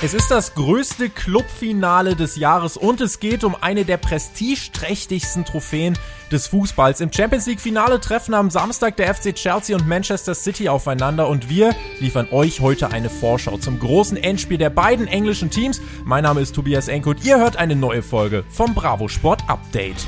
Es ist das größte Clubfinale des Jahres und es geht um eine der prestigeträchtigsten Trophäen des Fußballs. Im Champions League Finale treffen am Samstag der FC Chelsea und Manchester City aufeinander und wir liefern euch heute eine Vorschau zum großen Endspiel der beiden englischen Teams. Mein Name ist Tobias Enke und ihr hört eine neue Folge vom Bravo Sport Update.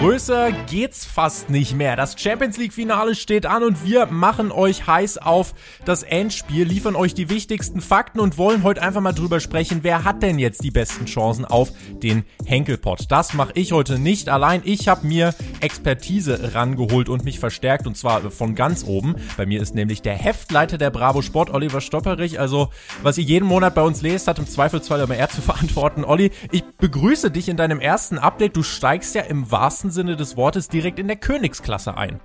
Größer geht's fast nicht mehr. Das Champions League Finale steht an und wir machen euch heiß auf das Endspiel, liefern euch die wichtigsten Fakten und wollen heute einfach mal drüber sprechen, wer hat denn jetzt die besten Chancen auf den Henkelpot. Das mache ich heute nicht allein. Ich habe mir Expertise rangeholt und mich verstärkt und zwar von ganz oben. Bei mir ist nämlich der Heftleiter der Bravo Sport, Oliver Stopperich. Also, was ihr jeden Monat bei uns lest, hat im Zweifelsfall immer er zu verantworten. Olli, ich begrüße dich in deinem ersten Update. Du steigst ja im wahrsten wahrsten Sinne des Wortes direkt in der Königsklasse ein.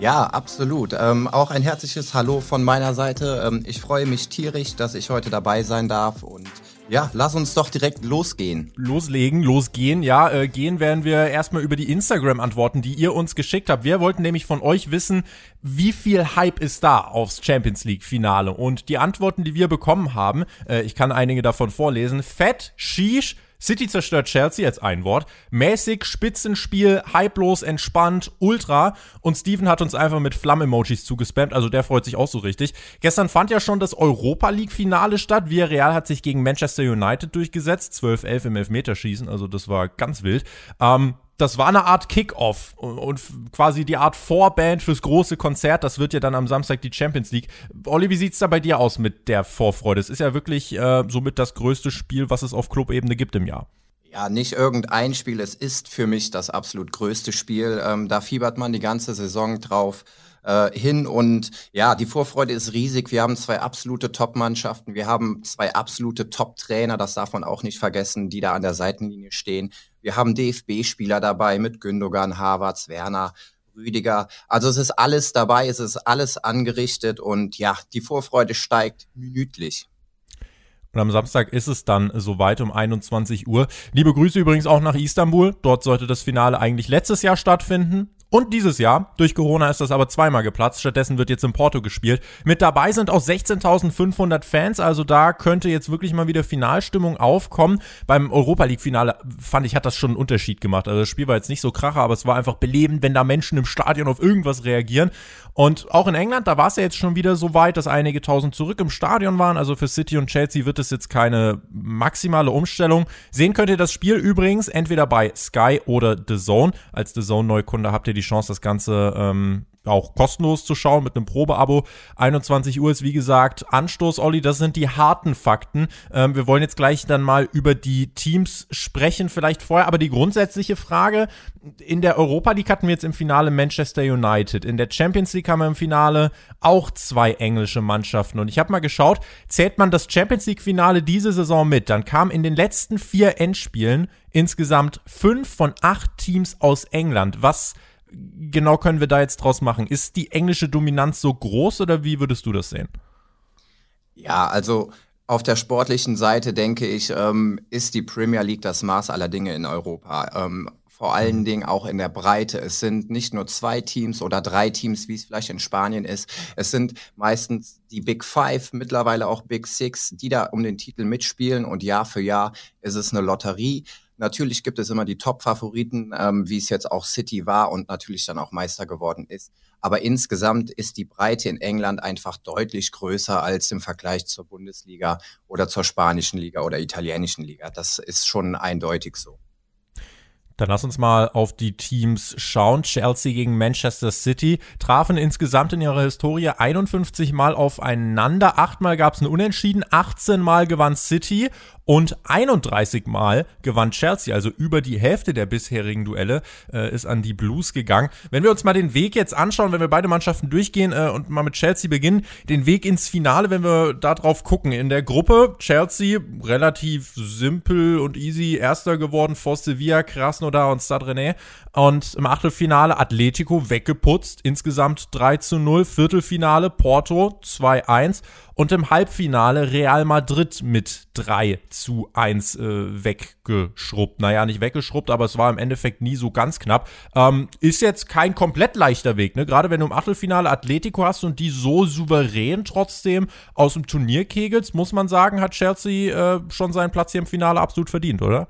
Ja, absolut. Ähm, auch ein herzliches Hallo von meiner Seite. Ähm, ich freue mich tierisch, dass ich heute dabei sein darf und ja, lass uns doch direkt losgehen. Loslegen, losgehen. Ja, äh, gehen werden wir erstmal über die Instagram-Antworten, die ihr uns geschickt habt. Wir wollten nämlich von euch wissen, wie viel Hype ist da aufs Champions League-Finale? Und die Antworten, die wir bekommen haben, äh, ich kann einige davon vorlesen. Fett, Shish, City zerstört Chelsea als ein Wort. Mäßig, Spitzenspiel, hypelos, entspannt, ultra. Und Steven hat uns einfach mit Flamm-Emojis zugespammt, also der freut sich auch so richtig. Gestern fand ja schon das Europa League-Finale statt. Villarreal hat sich gegen Manchester United durchgesetzt. 12-11 im Elfmeterschießen, also das war ganz wild. Ähm, das war eine Art Kick-Off und quasi die Art Vorband fürs große Konzert. Das wird ja dann am Samstag die Champions League. Olli, wie sieht's da bei dir aus mit der Vorfreude? Es ist ja wirklich äh, somit das größte Spiel, was es auf Clubebene gibt im Jahr. Ja, nicht irgendein Spiel. Es ist für mich das absolut größte Spiel. Ähm, da fiebert man die ganze Saison drauf äh, hin und ja, die Vorfreude ist riesig. Wir haben zwei absolute Top-Mannschaften. Wir haben zwei absolute Top-Trainer. Das darf man auch nicht vergessen, die da an der Seitenlinie stehen. Wir haben DFB-Spieler dabei mit Gündogan, Havertz, Werner, Rüdiger. Also es ist alles dabei, es ist alles angerichtet und ja, die Vorfreude steigt minütlich. Und am Samstag ist es dann soweit um 21 Uhr. Liebe Grüße übrigens auch nach Istanbul. Dort sollte das Finale eigentlich letztes Jahr stattfinden. Und dieses Jahr, durch Corona ist das aber zweimal geplatzt, stattdessen wird jetzt in Porto gespielt. Mit dabei sind auch 16.500 Fans, also da könnte jetzt wirklich mal wieder Finalstimmung aufkommen. Beim Europa League Finale fand ich, hat das schon einen Unterschied gemacht. Also das Spiel war jetzt nicht so kracher, aber es war einfach belebend, wenn da Menschen im Stadion auf irgendwas reagieren. Und auch in England, da war es ja jetzt schon wieder so weit, dass einige tausend zurück im Stadion waren. Also für City und Chelsea wird es jetzt keine maximale Umstellung. Sehen könnt ihr das Spiel übrigens entweder bei Sky oder The Zone. Als The Zone Neukunde habt ihr die Chance, das Ganze ähm, auch kostenlos zu schauen mit einem Probeabo. 21 Uhr ist wie gesagt Anstoß, Olli. Das sind die harten Fakten. Ähm, wir wollen jetzt gleich dann mal über die Teams sprechen, vielleicht vorher. Aber die grundsätzliche Frage: In der Europa League hatten wir jetzt im Finale Manchester United. In der Champions League haben wir im Finale auch zwei englische Mannschaften. Und ich habe mal geschaut, zählt man das Champions League Finale diese Saison mit, dann kam in den letzten vier Endspielen insgesamt fünf von acht Teams aus England. Was genau können wir da jetzt draus machen? Ist die englische Dominanz so groß oder wie würdest du das sehen? Ja, also auf der sportlichen Seite denke ich, ähm, ist die Premier League das Maß aller Dinge in Europa. Ähm, vor allen mhm. Dingen auch in der Breite. Es sind nicht nur zwei Teams oder drei Teams, wie es vielleicht in Spanien ist. Es sind meistens die Big Five, mittlerweile auch Big Six, die da um den Titel mitspielen und Jahr für Jahr ist es eine Lotterie. Natürlich gibt es immer die Top-Favoriten, ähm, wie es jetzt auch City war und natürlich dann auch Meister geworden ist. Aber insgesamt ist die Breite in England einfach deutlich größer als im Vergleich zur Bundesliga oder zur spanischen Liga oder italienischen Liga. Das ist schon eindeutig so. Dann lass uns mal auf die Teams schauen. Chelsea gegen Manchester City trafen insgesamt in ihrer Historie 51 Mal aufeinander. Achtmal gab es ein Unentschieden, 18 Mal gewann City und 31 Mal gewann Chelsea. Also über die Hälfte der bisherigen Duelle äh, ist an die Blues gegangen. Wenn wir uns mal den Weg jetzt anschauen, wenn wir beide Mannschaften durchgehen äh, und mal mit Chelsea beginnen, den Weg ins Finale, wenn wir da drauf gucken. In der Gruppe Chelsea relativ simpel und easy Erster geworden vor Sevilla, krass Krasnodar und Stade René. Und im Achtelfinale Atletico weggeputzt, insgesamt 3 zu 0. Viertelfinale Porto 2-1 und im Halbfinale Real Madrid mit 3 zu 1 äh, weggeschrubbt. Naja, nicht weggeschrubbt, aber es war im Endeffekt nie so ganz knapp. Ähm, ist jetzt kein komplett leichter Weg, ne? Gerade wenn du im Achtelfinale Atletico hast und die so souverän trotzdem aus dem Turnier kegelst, muss man sagen, hat Chelsea äh, schon seinen Platz hier im Finale absolut verdient, oder?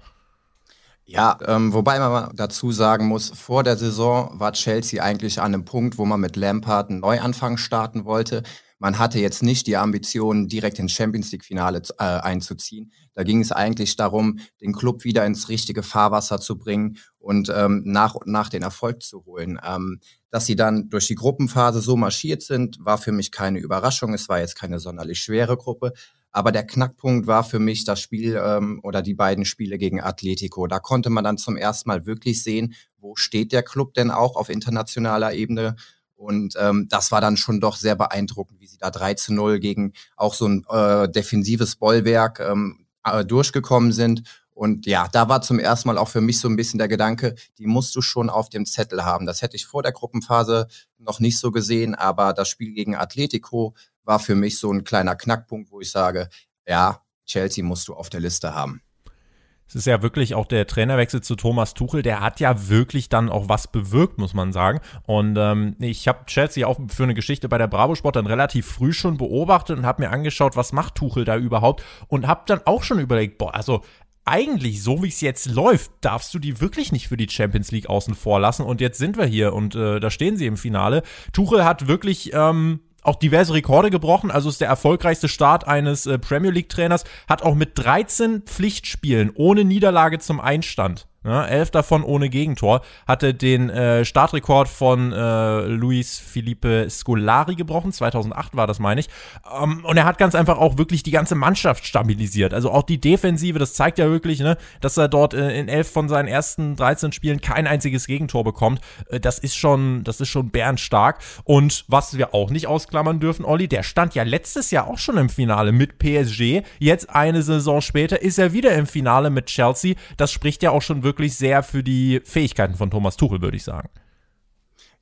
Ja, ähm, wobei man dazu sagen muss, vor der Saison war Chelsea eigentlich an einem Punkt, wo man mit Lampard einen Neuanfang starten wollte. Man hatte jetzt nicht die Ambition, direkt ins Champions League-Finale äh, einzuziehen. Da ging es eigentlich darum, den Club wieder ins richtige Fahrwasser zu bringen und ähm, nach und nach den Erfolg zu holen. Ähm, dass sie dann durch die Gruppenphase so marschiert sind, war für mich keine Überraschung. Es war jetzt keine sonderlich schwere Gruppe. Aber der Knackpunkt war für mich das Spiel ähm, oder die beiden Spiele gegen Atletico. Da konnte man dann zum ersten Mal wirklich sehen, wo steht der Club denn auch auf internationaler Ebene. Und ähm, das war dann schon doch sehr beeindruckend, wie sie da 3 zu 0 gegen auch so ein äh, defensives Bollwerk ähm, äh, durchgekommen sind. Und ja, da war zum ersten Mal auch für mich so ein bisschen der Gedanke, die musst du schon auf dem Zettel haben. Das hätte ich vor der Gruppenphase noch nicht so gesehen, aber das Spiel gegen Atletico war für mich so ein kleiner Knackpunkt, wo ich sage, ja, Chelsea musst du auf der Liste haben. Es ist ja wirklich auch der Trainerwechsel zu Thomas Tuchel, der hat ja wirklich dann auch was bewirkt, muss man sagen. Und ähm, ich habe Chelsea auch für eine Geschichte bei der Bravo Sport dann relativ früh schon beobachtet und habe mir angeschaut, was macht Tuchel da überhaupt und habe dann auch schon überlegt, boah, also eigentlich, so wie es jetzt läuft, darfst du die wirklich nicht für die Champions League außen vor lassen. Und jetzt sind wir hier und äh, da stehen sie im Finale. Tuchel hat wirklich ähm, auch diverse Rekorde gebrochen, also ist der erfolgreichste Start eines äh, Premier League Trainers, hat auch mit 13 Pflichtspielen ohne Niederlage zum Einstand Ne? Elf davon ohne Gegentor. Hatte den äh, Startrekord von äh, Luis Felipe Scolari gebrochen. 2008 war das, meine ich. Ähm, und er hat ganz einfach auch wirklich die ganze Mannschaft stabilisiert. Also auch die Defensive, das zeigt ja wirklich, ne, dass er dort äh, in elf von seinen ersten 13 Spielen kein einziges Gegentor bekommt. Äh, das ist schon, das ist schon bärenstark. Und was wir auch nicht ausklammern dürfen, Olli, der stand ja letztes Jahr auch schon im Finale mit PSG. Jetzt eine Saison später ist er wieder im Finale mit Chelsea. Das spricht ja auch schon wirklich wirklich sehr für die Fähigkeiten von Thomas Tuchel, würde ich sagen.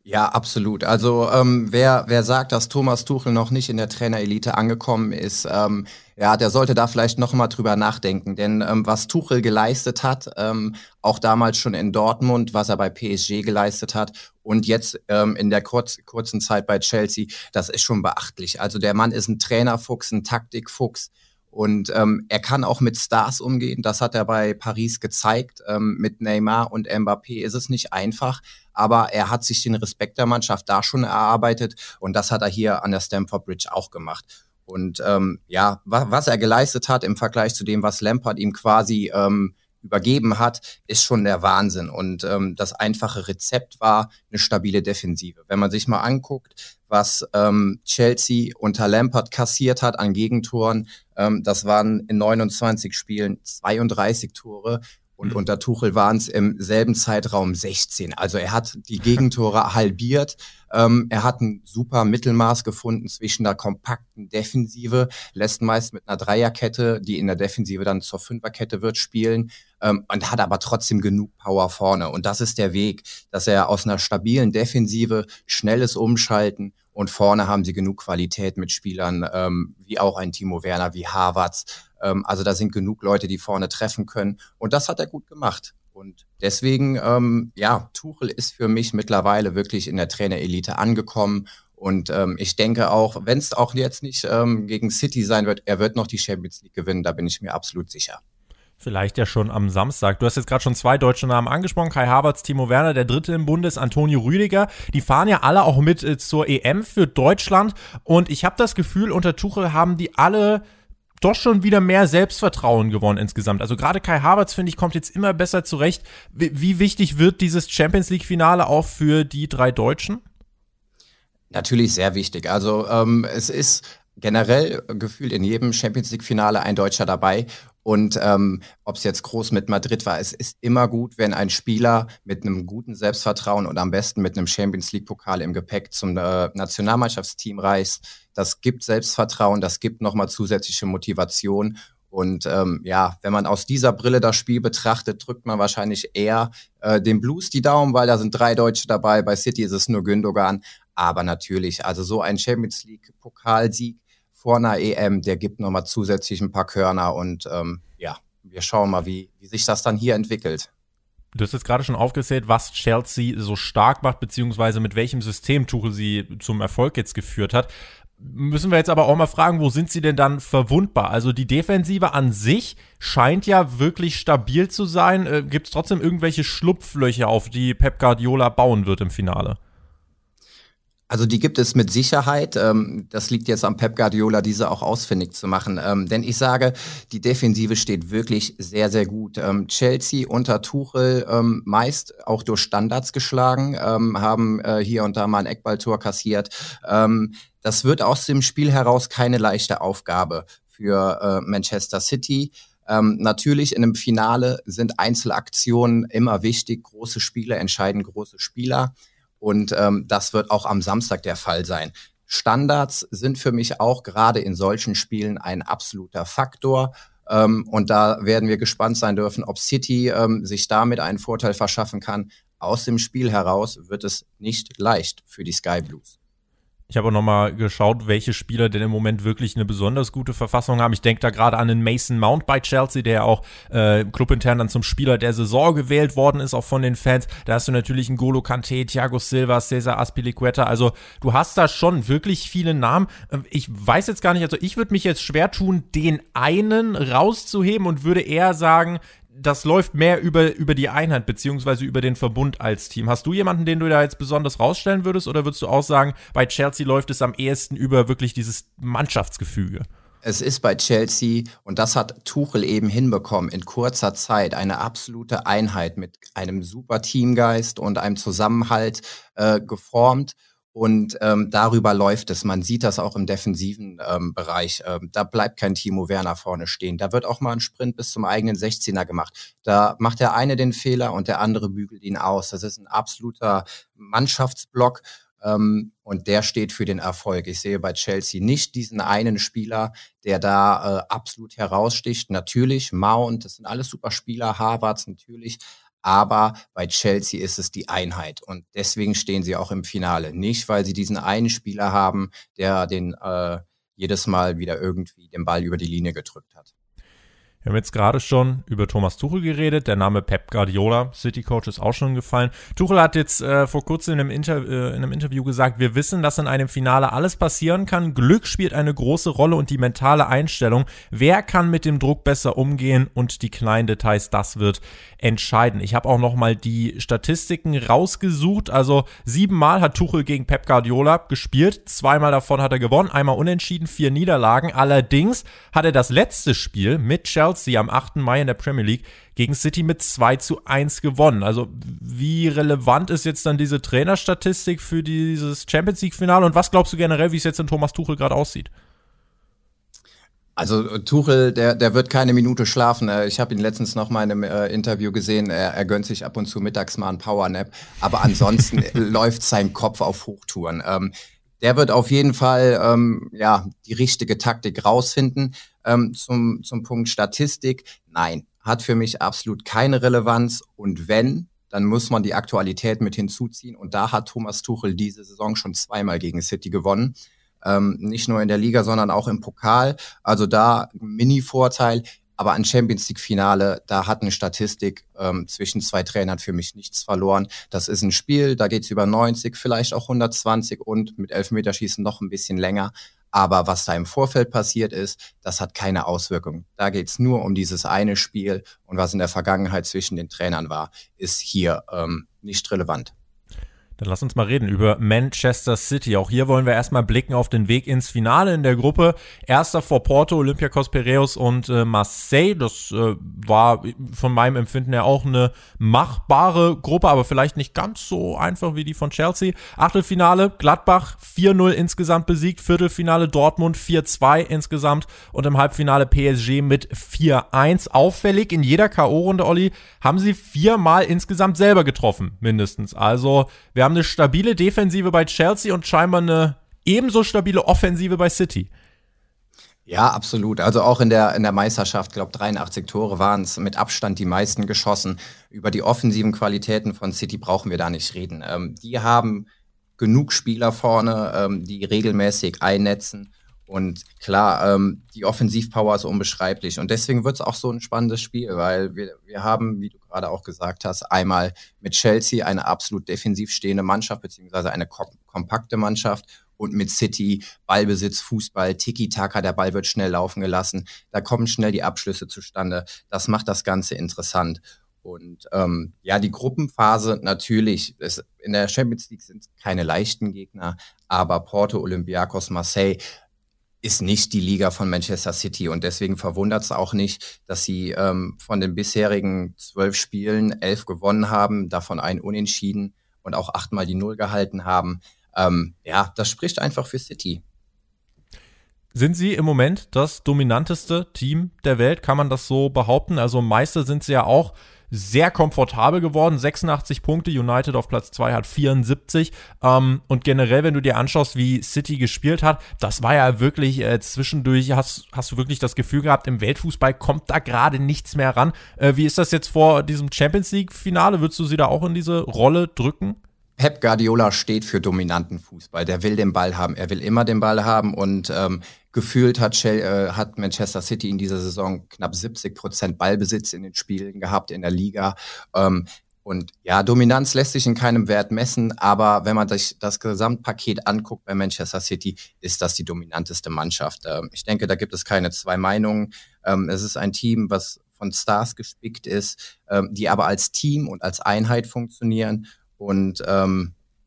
Ja, absolut. Also ähm, wer, wer sagt, dass Thomas Tuchel noch nicht in der Trainerelite angekommen ist, ähm, ja, der sollte da vielleicht noch mal drüber nachdenken. Denn ähm, was Tuchel geleistet hat, ähm, auch damals schon in Dortmund, was er bei PSG geleistet hat und jetzt ähm, in der kurz, kurzen Zeit bei Chelsea, das ist schon beachtlich. Also der Mann ist ein Trainerfuchs, ein Taktikfuchs. Und ähm, er kann auch mit Stars umgehen. Das hat er bei Paris gezeigt. Ähm, mit Neymar und Mbappé ist es nicht einfach, aber er hat sich den Respekt der Mannschaft da schon erarbeitet und das hat er hier an der Stamford Bridge auch gemacht. Und ähm, ja, wa was er geleistet hat im Vergleich zu dem, was Lampard ihm quasi ähm, übergeben hat, ist schon der Wahnsinn. Und ähm, das einfache Rezept war eine stabile Defensive. Wenn man sich mal anguckt, was ähm, Chelsea unter Lampard kassiert hat an Gegentoren, ähm, das waren in 29 Spielen 32 Tore. Und mhm. unter Tuchel waren es im selben Zeitraum 16. Also er hat die Gegentore halbiert. Ähm, er hat ein super Mittelmaß gefunden zwischen der kompakten Defensive, lässt meist mit einer Dreierkette, die in der Defensive dann zur Fünferkette wird, spielen ähm, und hat aber trotzdem genug Power vorne. Und das ist der Weg, dass er aus einer stabilen Defensive schnelles Umschalten und vorne haben sie genug Qualität mit Spielern ähm, wie auch ein Timo Werner, wie Harvards. Ähm, also da sind genug Leute, die vorne treffen können. Und das hat er gut gemacht. Und deswegen, ähm, ja, Tuchel ist für mich mittlerweile wirklich in der Trainerelite angekommen. Und ähm, ich denke auch, wenn es auch jetzt nicht ähm, gegen City sein wird, er wird noch die Champions League gewinnen, da bin ich mir absolut sicher. Vielleicht ja schon am Samstag. Du hast jetzt gerade schon zwei deutsche Namen angesprochen. Kai Havertz, Timo Werner, der dritte im Bundes, Antonio Rüdiger. Die fahren ja alle auch mit äh, zur EM für Deutschland. Und ich habe das Gefühl, unter Tuchel haben die alle doch schon wieder mehr Selbstvertrauen gewonnen insgesamt. Also gerade Kai Havertz, finde ich, kommt jetzt immer besser zurecht. Wie, wie wichtig wird dieses Champions League-Finale auch für die drei Deutschen? Natürlich sehr wichtig. Also ähm, es ist generell gefühlt in jedem Champions League-Finale ein Deutscher dabei. Und ähm, ob es jetzt groß mit Madrid war, es ist immer gut, wenn ein Spieler mit einem guten Selbstvertrauen und am besten mit einem Champions League-Pokal im Gepäck zum äh, Nationalmannschaftsteam reist. Das gibt Selbstvertrauen, das gibt nochmal zusätzliche Motivation. Und ähm, ja, wenn man aus dieser Brille das Spiel betrachtet, drückt man wahrscheinlich eher äh, dem Blues die Daumen, weil da sind drei Deutsche dabei. Bei City ist es nur Gündogan. Aber natürlich, also so ein Champions League Pokalsieg vor einer EM, der gibt nochmal zusätzlich ein paar Körner und ähm, ja, wir schauen mal, wie, wie sich das dann hier entwickelt. Du hast jetzt gerade schon aufgezählt, was Chelsea so stark macht, beziehungsweise mit welchem System Tuchel sie zum Erfolg jetzt geführt hat. Müssen wir jetzt aber auch mal fragen, wo sind sie denn dann verwundbar? Also die Defensive an sich scheint ja wirklich stabil zu sein. Äh, Gibt es trotzdem irgendwelche Schlupflöcher, auf die Pep Guardiola bauen wird im Finale? Also die gibt es mit Sicherheit. Ähm, das liegt jetzt am Pep Guardiola, diese auch ausfindig zu machen. Ähm, denn ich sage, die Defensive steht wirklich sehr, sehr gut. Ähm, Chelsea unter Tuchel meist auch durch Standards geschlagen, haben äh, hier und da mal ein Eckballtor kassiert. das wird aus dem Spiel heraus keine leichte Aufgabe für äh, Manchester City. Ähm, natürlich in einem Finale sind Einzelaktionen immer wichtig. Große Spiele entscheiden große Spieler. Und ähm, das wird auch am Samstag der Fall sein. Standards sind für mich auch gerade in solchen Spielen ein absoluter Faktor. Ähm, und da werden wir gespannt sein dürfen, ob City ähm, sich damit einen Vorteil verschaffen kann. Aus dem Spiel heraus wird es nicht leicht für die Sky Blues. Ich habe auch nochmal geschaut, welche Spieler denn im Moment wirklich eine besonders gute Verfassung haben. Ich denke da gerade an den Mason Mount bei Chelsea, der ja auch äh, clubintern dann zum Spieler der Saison gewählt worden ist, auch von den Fans. Da hast du natürlich einen Golo Kante, Thiago Silva, Cesar Aspilicueta. Also du hast da schon wirklich viele Namen. Ähm, ich weiß jetzt gar nicht, also ich würde mich jetzt schwer tun, den einen rauszuheben und würde eher sagen, das läuft mehr über, über die Einheit beziehungsweise über den Verbund als Team. Hast du jemanden, den du da jetzt besonders rausstellen würdest oder würdest du auch sagen, bei Chelsea läuft es am ehesten über wirklich dieses Mannschaftsgefüge? Es ist bei Chelsea, und das hat Tuchel eben hinbekommen, in kurzer Zeit eine absolute Einheit mit einem super Teamgeist und einem Zusammenhalt äh, geformt. Und ähm, darüber läuft es. Man sieht das auch im defensiven ähm, Bereich. Ähm, da bleibt kein Timo Werner vorne stehen. Da wird auch mal ein Sprint bis zum eigenen 16er gemacht. Da macht der eine den Fehler und der andere bügelt ihn aus. Das ist ein absoluter Mannschaftsblock. Ähm, und der steht für den Erfolg. Ich sehe bei Chelsea nicht diesen einen Spieler, der da äh, absolut heraussticht. Natürlich, Mount, das sind alles super Spieler, Harvards natürlich, aber bei Chelsea ist es die Einheit und deswegen stehen sie auch im Finale. Nicht, weil sie diesen einen Spieler haben, der den äh, jedes Mal wieder irgendwie den Ball über die Linie gedrückt hat. Wir haben jetzt gerade schon über Thomas Tuchel geredet. Der Name Pep Guardiola, City Coach, ist auch schon gefallen. Tuchel hat jetzt äh, vor kurzem in einem, Inter äh, in einem Interview gesagt, wir wissen, dass in einem Finale alles passieren kann. Glück spielt eine große Rolle und die mentale Einstellung. Wer kann mit dem Druck besser umgehen und die kleinen Details, das wird entscheiden. Ich habe auch noch mal die Statistiken rausgesucht. Also siebenmal hat Tuchel gegen Pep Guardiola gespielt. Zweimal davon hat er gewonnen, einmal unentschieden, vier Niederlagen. Allerdings hat er das letzte Spiel mit Chelsea Chelsea am 8. Mai in der Premier League gegen City mit 2 zu 1 gewonnen. Also wie relevant ist jetzt dann diese Trainerstatistik für dieses Champions League-Finale und was glaubst du generell, wie es jetzt in Thomas Tuchel gerade aussieht? Also Tuchel, der, der wird keine Minute schlafen. Äh, ich habe ihn letztens noch mal in einem äh, Interview gesehen. Er, er gönnt sich ab und zu mittags mal einen Powernap. Aber ansonsten läuft sein Kopf auf Hochtouren. Ähm, der wird auf jeden Fall ähm, ja die richtige Taktik rausfinden. Ähm, zum, zum Punkt Statistik, nein, hat für mich absolut keine Relevanz. Und wenn, dann muss man die Aktualität mit hinzuziehen. Und da hat Thomas Tuchel diese Saison schon zweimal gegen City gewonnen. Ähm, nicht nur in der Liga, sondern auch im Pokal. Also da Mini-Vorteil. Aber ein Champions League-Finale, da hat eine Statistik ähm, zwischen zwei Trainern für mich nichts verloren. Das ist ein Spiel, da geht's über 90, vielleicht auch 120 und mit Elfmeterschießen noch ein bisschen länger. Aber was da im Vorfeld passiert ist, das hat keine Auswirkung. Da geht's nur um dieses eine Spiel und was in der Vergangenheit zwischen den Trainern war, ist hier ähm, nicht relevant. Dann lass uns mal reden über Manchester City. Auch hier wollen wir erstmal blicken auf den Weg ins Finale in der Gruppe. Erster vor Porto, Olympiakos Piraeus und äh, Marseille. Das äh, war von meinem Empfinden her auch eine machbare Gruppe, aber vielleicht nicht ganz so einfach wie die von Chelsea. Achtelfinale, Gladbach 4-0 insgesamt besiegt. Viertelfinale Dortmund 4-2 insgesamt und im Halbfinale PSG mit 4-1. Auffällig in jeder K.O.-Runde, Olli, haben sie viermal insgesamt selber getroffen, mindestens. Also wir haben haben eine stabile Defensive bei Chelsea und scheinbar eine ebenso stabile Offensive bei City. Ja, absolut. Also auch in der, in der Meisterschaft, glaube 83 Tore waren es mit Abstand die meisten geschossen. Über die offensiven Qualitäten von City brauchen wir da nicht reden. Ähm, die haben genug Spieler vorne, ähm, die regelmäßig einnetzen. Und klar, ähm, die Offensivpower ist unbeschreiblich. Und deswegen wird es auch so ein spannendes Spiel, weil wir, wir haben, wie du gerade auch gesagt hast, einmal mit Chelsea eine absolut defensiv stehende Mannschaft, beziehungsweise eine kom kompakte Mannschaft und mit City Ballbesitz, Fußball, Tiki-Taka, der Ball wird schnell laufen gelassen, da kommen schnell die Abschlüsse zustande. Das macht das Ganze interessant. Und ähm, ja, die Gruppenphase natürlich, es, in der Champions League sind keine leichten Gegner, aber Porto, Olympiakos, Marseille ist nicht die Liga von Manchester City und deswegen verwundert es auch nicht, dass sie ähm, von den bisherigen zwölf Spielen elf gewonnen haben, davon ein Unentschieden und auch achtmal die Null gehalten haben ähm, ja, das spricht einfach für City. Sind sie im Moment das dominanteste Team der Welt? Kann man das so behaupten? Also Meister sind sie ja auch sehr komfortabel geworden. 86 Punkte, United auf Platz 2 hat 74. Ähm, und generell, wenn du dir anschaust, wie City gespielt hat, das war ja wirklich äh, zwischendurch, hast, hast du wirklich das Gefühl gehabt, im Weltfußball kommt da gerade nichts mehr ran. Äh, wie ist das jetzt vor diesem Champions League-Finale? Würdest du sie da auch in diese Rolle drücken? Pep Guardiola steht für dominanten Fußball. Der will den Ball haben. Er will immer den Ball haben und ähm, gefühlt hat, Shell, äh, hat Manchester City in dieser Saison knapp 70 Prozent Ballbesitz in den Spielen gehabt in der Liga. Ähm, und ja, Dominanz lässt sich in keinem Wert messen, aber wenn man sich das Gesamtpaket anguckt bei Manchester City, ist das die dominanteste Mannschaft. Ähm, ich denke, da gibt es keine zwei Meinungen. Ähm, es ist ein Team, was von Stars gespickt ist, ähm, die aber als Team und als Einheit funktionieren und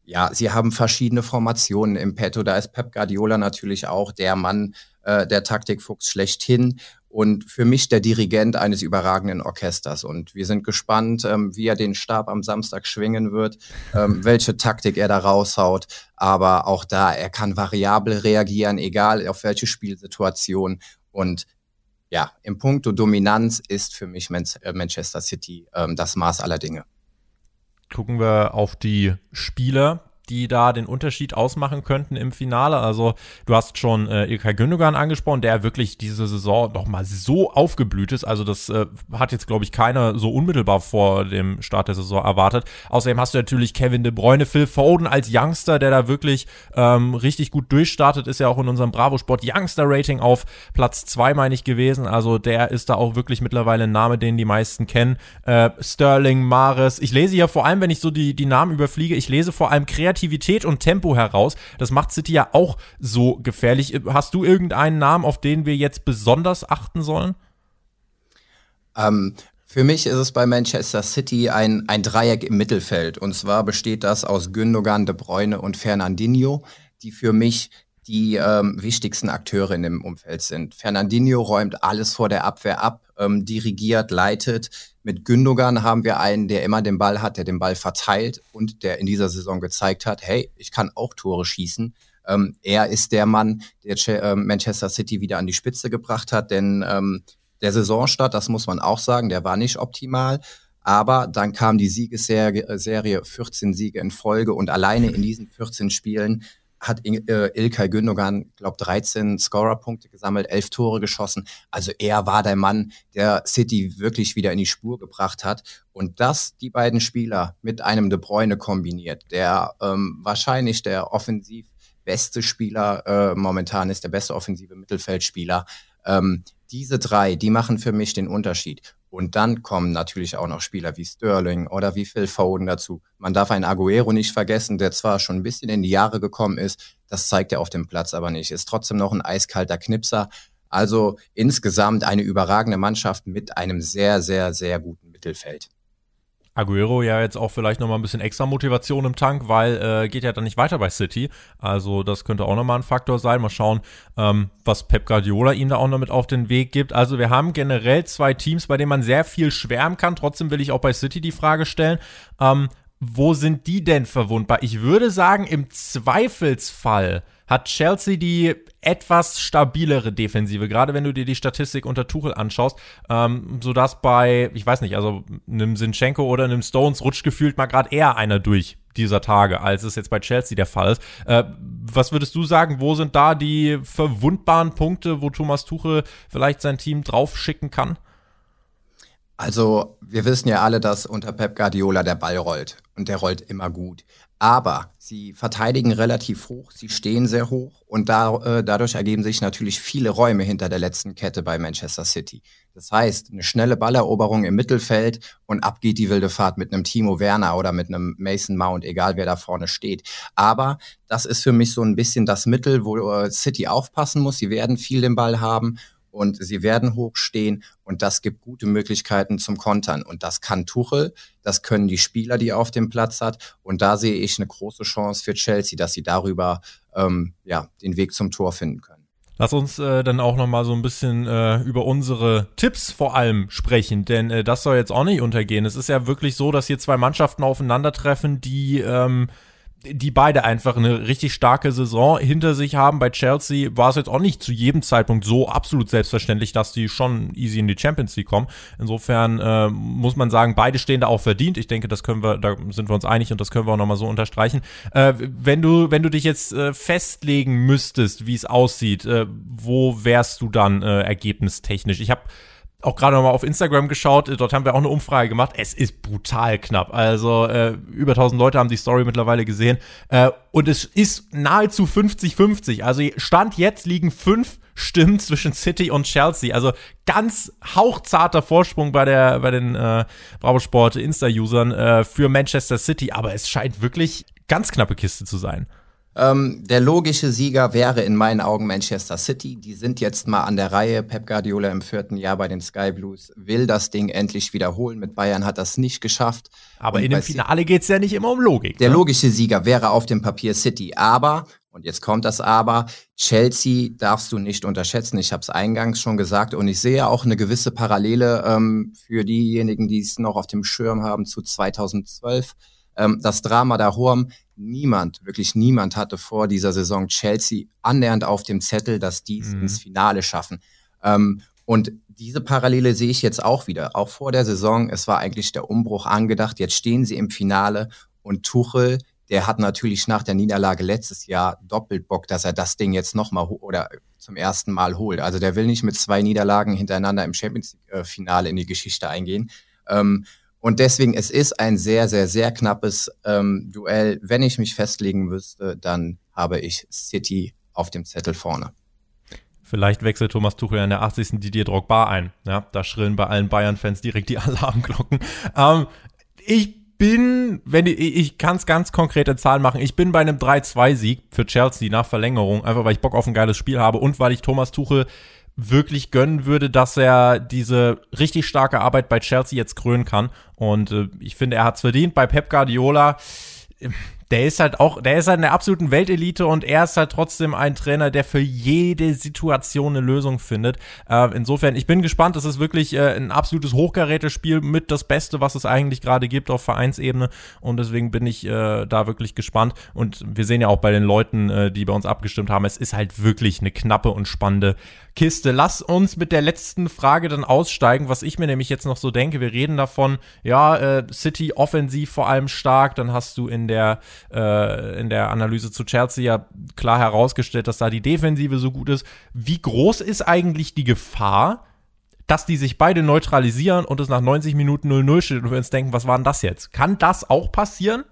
ja, sie haben verschiedene Formationen im Petto. Da ist Pep Guardiola natürlich auch der Mann, äh, der Taktikfuchs schlechthin und für mich der Dirigent eines überragenden Orchesters. Und wir sind gespannt, ähm, wie er den Stab am Samstag schwingen wird, ähm, welche Taktik er da raushaut. Aber auch da, er kann variabel reagieren, egal auf welche Spielsituation. Und ja, im Punkto Dominanz ist für mich äh, Manchester City ähm, das Maß aller Dinge gucken wir auf die Spieler, die da den Unterschied ausmachen könnten im Finale. Also du hast schon äh, Ilkay Gündogan angesprochen, der wirklich diese Saison noch mal so aufgeblüht ist. Also das äh, hat jetzt, glaube ich, keiner so unmittelbar vor dem Start der Saison erwartet. Außerdem hast du natürlich Kevin De Bruyne, Phil Foden als Youngster, der da wirklich ähm, richtig gut durchstartet, ist ja auch in unserem Bravo Sport Youngster Rating auf Platz zwei meine ich, gewesen. Also der ist da auch wirklich mittlerweile ein Name, den die meisten kennen. Äh, Sterling, Mares. Ich lese hier vor allem, wenn ich so die, die Namen überfliege, ich lese vor allem kreativ Kreativität und Tempo heraus. Das macht City ja auch so gefährlich. Hast du irgendeinen Namen, auf den wir jetzt besonders achten sollen? Ähm, für mich ist es bei Manchester City ein, ein Dreieck im Mittelfeld. Und zwar besteht das aus Gündogan, De Bruyne und Fernandinho, die für mich die ähm, wichtigsten Akteure in dem Umfeld sind. Fernandinho räumt alles vor der Abwehr ab, ähm, dirigiert, leitet. Mit Gündogan haben wir einen, der immer den Ball hat, der den Ball verteilt und der in dieser Saison gezeigt hat, hey, ich kann auch Tore schießen. Ähm, er ist der Mann, der äh, Manchester City wieder an die Spitze gebracht hat, denn ähm, der Saisonstart, das muss man auch sagen, der war nicht optimal. Aber dann kam die Siegesserie, 14 Siege in Folge und alleine in diesen 14 Spielen hat äh, Ilkay Gündogan, glaube 13 Scorerpunkte gesammelt, 11 Tore geschossen. Also er war der Mann, der City wirklich wieder in die Spur gebracht hat. Und das, die beiden Spieler mit einem De Bruyne kombiniert, der ähm, wahrscheinlich der offensiv beste Spieler äh, momentan ist, der beste offensive Mittelfeldspieler. Ähm, diese drei, die machen für mich den Unterschied. Und dann kommen natürlich auch noch Spieler wie Sterling oder wie Phil Foden dazu. Man darf einen Aguero nicht vergessen, der zwar schon ein bisschen in die Jahre gekommen ist, das zeigt er auf dem Platz aber nicht, ist trotzdem noch ein eiskalter Knipser. Also insgesamt eine überragende Mannschaft mit einem sehr, sehr, sehr guten Mittelfeld. Aguero ja jetzt auch vielleicht nochmal ein bisschen extra Motivation im Tank, weil äh, geht ja dann nicht weiter bei City. Also das könnte auch nochmal ein Faktor sein. Mal schauen, ähm, was Pep Guardiola ihm da auch noch mit auf den Weg gibt. Also wir haben generell zwei Teams, bei denen man sehr viel schwärmen kann. Trotzdem will ich auch bei City die Frage stellen, ähm, wo sind die denn verwundbar? Ich würde sagen, im Zweifelsfall hat Chelsea die etwas stabilere Defensive, gerade wenn du dir die Statistik unter Tuchel anschaust, ähm, sodass bei, ich weiß nicht, also einem Sinchenko oder einem Stones rutscht gefühlt mal gerade eher einer durch dieser Tage, als es jetzt bei Chelsea der Fall ist. Äh, was würdest du sagen, wo sind da die verwundbaren Punkte, wo Thomas Tuchel vielleicht sein Team draufschicken kann? Also, wir wissen ja alle, dass unter Pep Guardiola der Ball rollt und der rollt immer gut. Aber sie verteidigen relativ hoch, sie stehen sehr hoch und da, äh, dadurch ergeben sich natürlich viele Räume hinter der letzten Kette bei Manchester City. Das heißt, eine schnelle Balleroberung im Mittelfeld und ab geht die wilde Fahrt mit einem Timo Werner oder mit einem Mason Mount, egal wer da vorne steht. Aber das ist für mich so ein bisschen das Mittel, wo äh, City aufpassen muss. Sie werden viel den Ball haben und sie werden hochstehen und das gibt gute Möglichkeiten zum Kontern. Und das kann Tuchel, das können die Spieler, die er auf dem Platz hat. Und da sehe ich eine große Chance für Chelsea, dass sie darüber ähm, ja, den Weg zum Tor finden können. Lass uns äh, dann auch noch mal so ein bisschen äh, über unsere Tipps vor allem sprechen, denn äh, das soll jetzt auch nicht untergehen. Es ist ja wirklich so, dass hier zwei Mannschaften aufeinandertreffen, die ähm, die beide einfach eine richtig starke Saison hinter sich haben. Bei Chelsea war es jetzt auch nicht zu jedem Zeitpunkt so absolut selbstverständlich, dass die schon easy in die Champions League kommen. Insofern äh, muss man sagen, beide stehen da auch verdient. Ich denke, das können wir, da sind wir uns einig und das können wir auch nochmal so unterstreichen. Äh, wenn du, wenn du dich jetzt äh, festlegen müsstest, wie es aussieht, äh, wo wärst du dann äh, ergebnistechnisch? Ich habe auch gerade nochmal auf Instagram geschaut, dort haben wir auch eine Umfrage gemacht. Es ist brutal knapp. Also äh, über 1000 Leute haben die Story mittlerweile gesehen. Äh, und es ist nahezu 50-50. Also Stand jetzt liegen fünf Stimmen zwischen City und Chelsea. Also ganz hauchzarter Vorsprung bei, der, bei den äh, Bravo Sport Insta-Usern äh, für Manchester City. Aber es scheint wirklich ganz knappe Kiste zu sein. Ähm, der logische Sieger wäre in meinen Augen Manchester City. Die sind jetzt mal an der Reihe. Pep Guardiola im vierten Jahr bei den Sky Blues will das Ding endlich wiederholen. Mit Bayern hat das nicht geschafft. Aber Und in dem Finale geht's ja nicht immer um Logik. Der ne? logische Sieger wäre auf dem Papier City. Aber, und jetzt kommt das Aber, Chelsea darfst du nicht unterschätzen. Ich habe es eingangs schon gesagt. Und ich sehe auch eine gewisse Parallele ähm, für diejenigen, die es noch auf dem Schirm haben zu 2012 ähm, das Drama der Horm, niemand, wirklich niemand hatte vor dieser Saison Chelsea annähernd auf dem Zettel, dass die mhm. ins Finale schaffen. Ähm, und diese Parallele sehe ich jetzt auch wieder. Auch vor der Saison, es war eigentlich der Umbruch angedacht. Jetzt stehen sie im Finale und Tuchel, der hat natürlich nach der Niederlage letztes Jahr doppelt Bock, dass er das Ding jetzt nochmal oder zum ersten Mal holt. Also der will nicht mit zwei Niederlagen hintereinander im Champions League-Finale in die Geschichte eingehen. Ähm, und deswegen, es ist ein sehr, sehr, sehr knappes ähm, Duell. Wenn ich mich festlegen müsste, dann habe ich City auf dem Zettel vorne. Vielleicht wechselt Thomas Tuchel in der 80. Didier Drogba ein. Ja, da schrillen bei allen Bayern-Fans direkt die Alarmglocken. Ähm, ich bin, wenn ich, ich kann es ganz konkrete Zahlen machen, ich bin bei einem 3-2-Sieg für Chelsea nach Verlängerung, einfach weil ich Bock auf ein geiles Spiel habe und weil ich Thomas Tuchel wirklich gönnen würde, dass er diese richtig starke Arbeit bei Chelsea jetzt krönen kann. Und äh, ich finde, er hat es verdient. Bei Pep Guardiola der ist halt auch, der ist halt in der absoluten Weltelite und er ist halt trotzdem ein Trainer, der für jede Situation eine Lösung findet. Äh, insofern, ich bin gespannt. Es ist wirklich äh, ein absolutes Hochkarätespiel mit das Beste, was es eigentlich gerade gibt auf Vereinsebene und deswegen bin ich äh, da wirklich gespannt. Und wir sehen ja auch bei den Leuten, äh, die bei uns abgestimmt haben, es ist halt wirklich eine knappe und spannende Kiste. Lass uns mit der letzten Frage dann aussteigen, was ich mir nämlich jetzt noch so denke. Wir reden davon, ja, äh, City offensiv vor allem stark. Dann hast du in der, äh, in der Analyse zu Chelsea ja klar herausgestellt, dass da die Defensive so gut ist. Wie groß ist eigentlich die Gefahr, dass die sich beide neutralisieren und es nach 90 Minuten 0-0 steht und wir uns denken, was war denn das jetzt? Kann das auch passieren?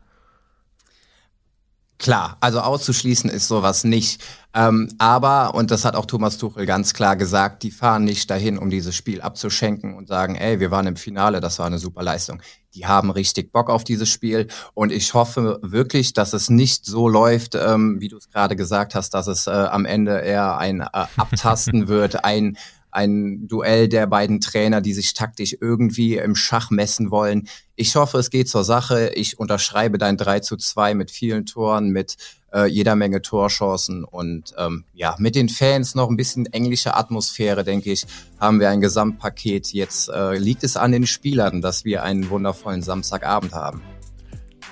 Klar, also auszuschließen ist sowas nicht. Ähm, aber, und das hat auch Thomas Tuchel ganz klar gesagt, die fahren nicht dahin, um dieses Spiel abzuschenken und sagen, ey, wir waren im Finale, das war eine super Leistung. Die haben richtig Bock auf dieses Spiel und ich hoffe wirklich, dass es nicht so läuft, ähm, wie du es gerade gesagt hast, dass es äh, am Ende eher ein äh, Abtasten wird, ein ein Duell der beiden Trainer, die sich taktisch irgendwie im Schach messen wollen. Ich hoffe, es geht zur Sache. Ich unterschreibe dein 3 zu 2 mit vielen Toren, mit äh, jeder Menge Torchancen und ähm, ja, mit den Fans noch ein bisschen englische Atmosphäre, denke ich, haben wir ein Gesamtpaket. Jetzt äh, liegt es an den Spielern, dass wir einen wundervollen Samstagabend haben.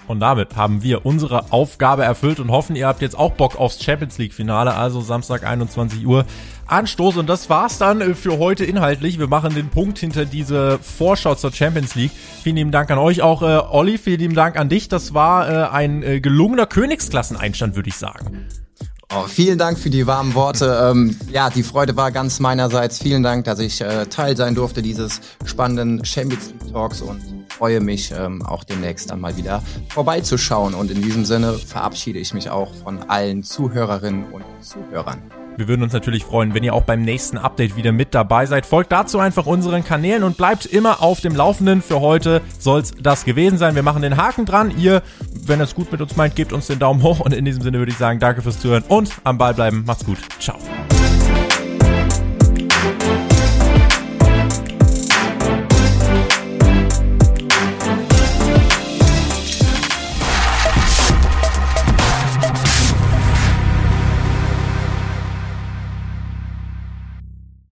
Und damit haben wir unsere Aufgabe erfüllt und hoffen, ihr habt jetzt auch Bock aufs Champions League Finale, also Samstag 21 Uhr. Anstoß und das war's dann äh, für heute inhaltlich. Wir machen den Punkt hinter diese Vorschau zur Champions League. Vielen lieben Dank an euch auch, äh, Olli. Vielen lieben Dank an dich. Das war äh, ein äh, gelungener Königsklasseneinstand, würde ich sagen. Oh, vielen Dank für die warmen Worte. Ähm, ja, die Freude war ganz meinerseits. Vielen Dank, dass ich äh, Teil sein durfte dieses spannenden Champions League Talks und freue mich ähm, auch demnächst dann mal wieder vorbeizuschauen. Und in diesem Sinne verabschiede ich mich auch von allen Zuhörerinnen und Zuhörern. Wir würden uns natürlich freuen, wenn ihr auch beim nächsten Update wieder mit dabei seid. Folgt dazu einfach unseren Kanälen und bleibt immer auf dem Laufenden. Für heute soll's das gewesen sein. Wir machen den Haken dran. Ihr, wenn es gut mit uns meint, gebt uns den Daumen hoch. Und in diesem Sinne würde ich sagen, danke fürs Zuhören und am Ball bleiben. Macht's gut. Ciao.